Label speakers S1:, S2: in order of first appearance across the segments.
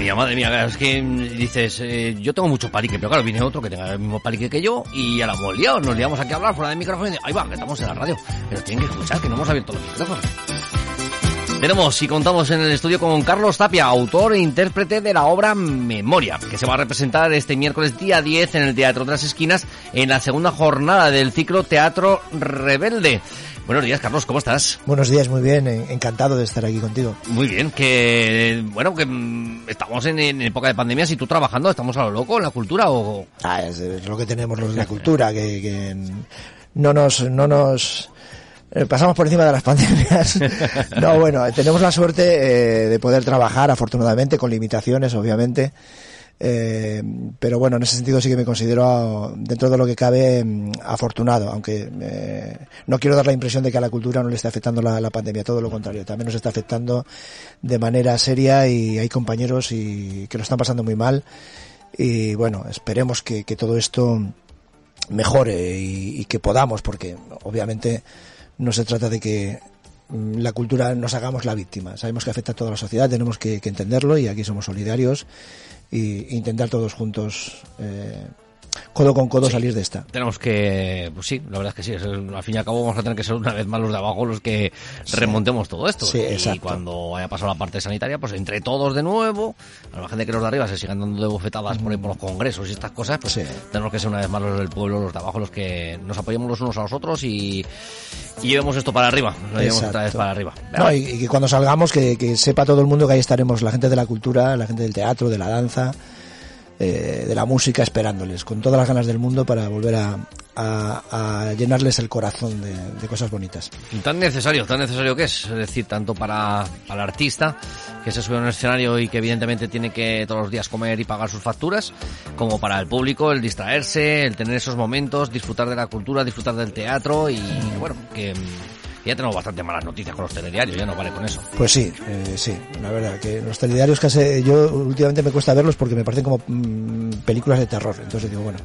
S1: mía, madre mía, es que dices, eh, yo tengo mucho palique, pero claro, viene otro que tenga el mismo palique que yo y ya la hemos liado, nos liamos aquí a hablar fuera de micrófono y ahí va, que estamos en la radio, pero tienen que escuchar, que no hemos abierto los micrófonos. Tenemos y contamos en el estudio con Carlos Tapia, autor e intérprete de la obra Memoria, que se va a representar este miércoles día 10 en el Teatro de las Esquinas en la segunda jornada del ciclo Teatro Rebelde. Buenos días, Carlos, ¿cómo estás?
S2: Buenos días, muy bien, encantado de estar aquí contigo.
S1: Muy bien, que bueno, que mm, estamos en, época de pandemia, si tú trabajando, estamos a lo loco en la cultura o...
S2: Ah, es, lo que tenemos los de la cultura, que, que no nos, no nos eh, pasamos por encima de las pandemias. no, bueno, tenemos la suerte eh, de poder trabajar, afortunadamente, con limitaciones, obviamente. Eh, pero bueno, en ese sentido sí que me considero, dentro de lo que cabe, mm, afortunado, aunque eh, no quiero dar la impresión de que a la cultura no le está afectando la, la, pandemia, todo lo contrario, también nos está afectando de manera seria y hay compañeros y, que lo están pasando muy mal. Y bueno, esperemos que, que todo esto mejore y, y que podamos, porque obviamente no se trata de que mm, la cultura nos hagamos la víctima. Sabemos que afecta a toda la sociedad, tenemos que, entenderlo y aquí somos solidarios e intentar todos juntos eh, codo con codo salir de esta.
S1: Tenemos que, pues sí, la verdad es que sí, al fin y al cabo vamos a tener que ser una vez más los de abajo los que remontemos todo esto.
S2: Sí,
S1: y cuando haya pasado la parte sanitaria, pues entre todos de nuevo, a la gente que los de arriba se sigan dando de bofetadas por, por los congresos y estas cosas, pues tenemos que ser una vez más los del pueblo, los de abajo, los que nos apoyemos los unos a los otros y, llevemos esto para arriba, lo llevemos otra vez para arriba.
S2: y, que cuando salgamos que, que sepa todo el mundo que ahí estaremos la gente de la cultura, la gente del teatro, de la danza, eh, de la música esperándoles, con todas las ganas del mundo para volver a, llenarles el corazón de, cosas bonitas.
S1: Tan necesario, tan necesario que es, es decir, tanto para, para el artista que se sube a un escenario y que evidentemente tiene que todos los días comer y pagar sus facturas, como para el público el distraerse, el tener esos momentos, disfrutar de la cultura, disfrutar del teatro y bueno, que ya tenemos bastante malas noticias con los telediarios, ya no vale con eso.
S2: Pues sí, eh, sí, la verdad, que los telediarios casi, yo últimamente me cuesta verlos porque me parecen como mm, películas de terror, entonces digo, bueno,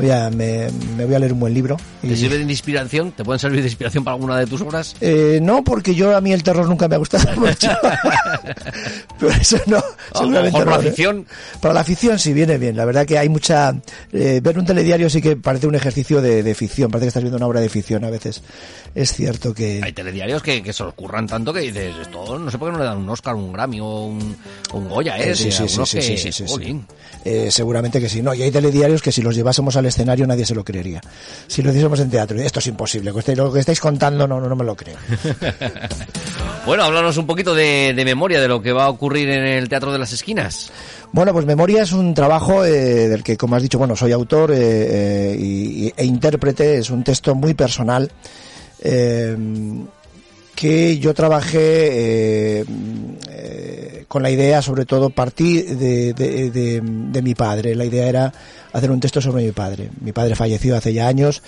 S2: voy a, me, voy a leer un buen libro.
S1: Y... ¿Te sirve de inspiración? ¿Te pueden servir de inspiración para alguna de tus obras?
S2: Eh, no, porque yo a mí el terror nunca me ha gustado mucho. Pero eso no.
S1: Seguramente para la ¿eh? afición.
S2: Para la afición sí viene bien. La verdad que hay mucha. Eh, ver un telediario sí que parece un ejercicio de, ficción. Parece que estás viendo una obra de ficción a veces. Es cierto que.
S1: Hay telediarios que, que se ocurran tanto que dices, esto no sé por qué no le dan un Oscar, un Grammy o un, un Goya, ¿eh?
S2: sí, sí, sí, sí, sí, sí, seguramente que sí. No, y hay telediarios que si los llevásemos al escenario nadie se lo creería. Si lo hiciésemos en teatro, esto es imposible, lo que estáis contando no, no, me lo creo.
S1: bueno, háblanos un poquito de, memoria de lo que va a ocurrir en el Teatro de las Esquinas.
S2: Bueno, pues Memoria es un trabajo eh, del que, como has dicho, bueno, soy autor eh, eh, e intérprete, es un texto muy personal que yo trabajé con la idea, sobre todo, partí de, de, mi padre. La idea era hacer un texto sobre mi padre. Mi padre falleció hace ya años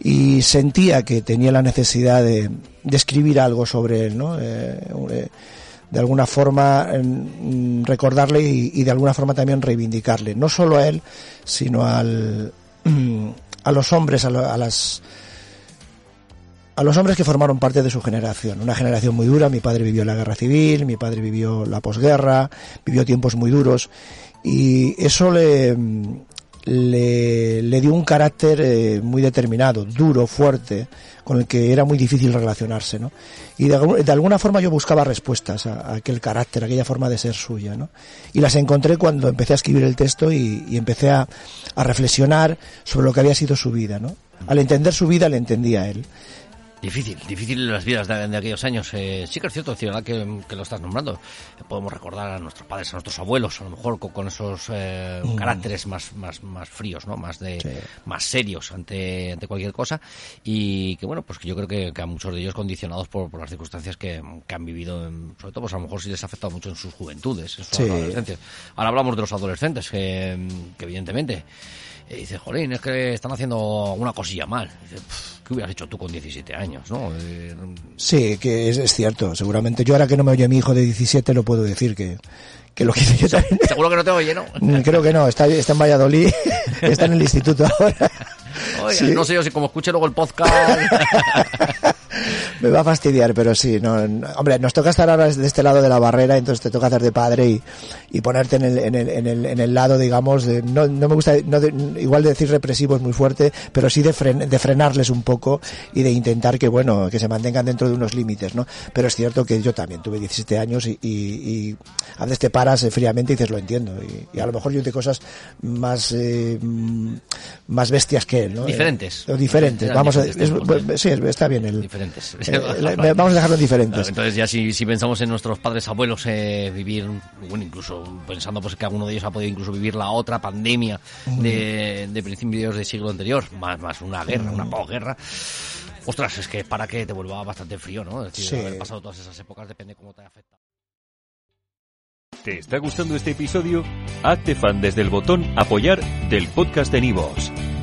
S2: y sentía que tenía la necesidad de, escribir algo sobre él, ¿no? Eh, eh, de alguna forma mm, recordarle y, de alguna forma también reivindicarle, no solo a él, sino al, a los hombres, a las a los hombres que formaron parte de su generación, una generación muy dura, mi padre vivió la guerra civil, mi padre vivió la posguerra, vivió tiempos muy duros y eso le, le, dio un carácter eh, muy determinado, duro, fuerte, con el que era muy difícil relacionarse, ¿no? Y de, alguna forma yo buscaba respuestas a, aquel carácter, aquella forma de ser suya, ¿no? Y las encontré cuando empecé a escribir el texto y, y empecé a, a, reflexionar sobre lo que había sido su vida, ¿no? Al entender su vida le entendía a él.
S1: Difícil, difícil las vidas de, aquellos años. Eh, sí que es cierto, que, que, lo estás nombrando. Podemos recordar a nuestros padres, a nuestros abuelos, a lo mejor con, esos eh, mm. caracteres más, más, más fríos, ¿no? Más de, más serios ante, ante cualquier cosa. Y que bueno, pues que yo creo que, a muchos de ellos condicionados por, las circunstancias que, han vivido, sobre todo, pues a lo mejor sí les ha afectado mucho en sus juventudes, en su adolescencia. Ahora hablamos de los adolescentes, que, que evidentemente y dice, jolín, es que están haciendo una cosilla mal. ¿Qué hubieras hecho tú con 17 años, no? Eh,
S2: sí, que es, cierto. Seguramente yo ahora que no me oye mi hijo de 17 lo puedo decir que, que lo que yo también.
S1: Seguro que no te oye, ¿no?
S2: Mm, creo que no. Está, está en Valladolid. está en el instituto ahora.
S1: No sé yo si como escuche luego el podcast.
S2: me va a fastidiar, pero sí. No, hombre, nos toca estar ahora de este lado de la barrera, entonces te toca hacer de padre y, y ponerte en el, en el, en el, en el lado, digamos, de, no, no me gusta, no igual de decir represivo es muy fuerte, pero sí de, de frenarles un poco y de intentar que, bueno, que se mantengan dentro de unos límites, ¿no? Pero es cierto que yo también tuve 17 años y, y, y a veces te paras eh, fríamente y dices, lo entiendo. Y, a lo mejor yo hice cosas más, eh, más bestias que él, ¿no?
S1: Diferentes.
S2: Eh, diferentes. Vamos a, sí, está bien el.
S1: Diferentes.
S2: Eh, vamos a dejarlo diferentes.
S1: entonces ya si, si pensamos en nuestros padres abuelos eh, vivir, bueno, incluso pensando pues que alguno de ellos ha podido incluso vivir la otra pandemia de, de principios del siglo anterior, más, más una guerra, una posguerra. Ostras, es que para que te vuelva bastante frío, ¿no? Es decir, haber pasado todas esas épocas depende cómo te afecta.
S3: ¿Te está gustando este episodio? Hazte fan desde el botón Apoyar del podcast de Nivos.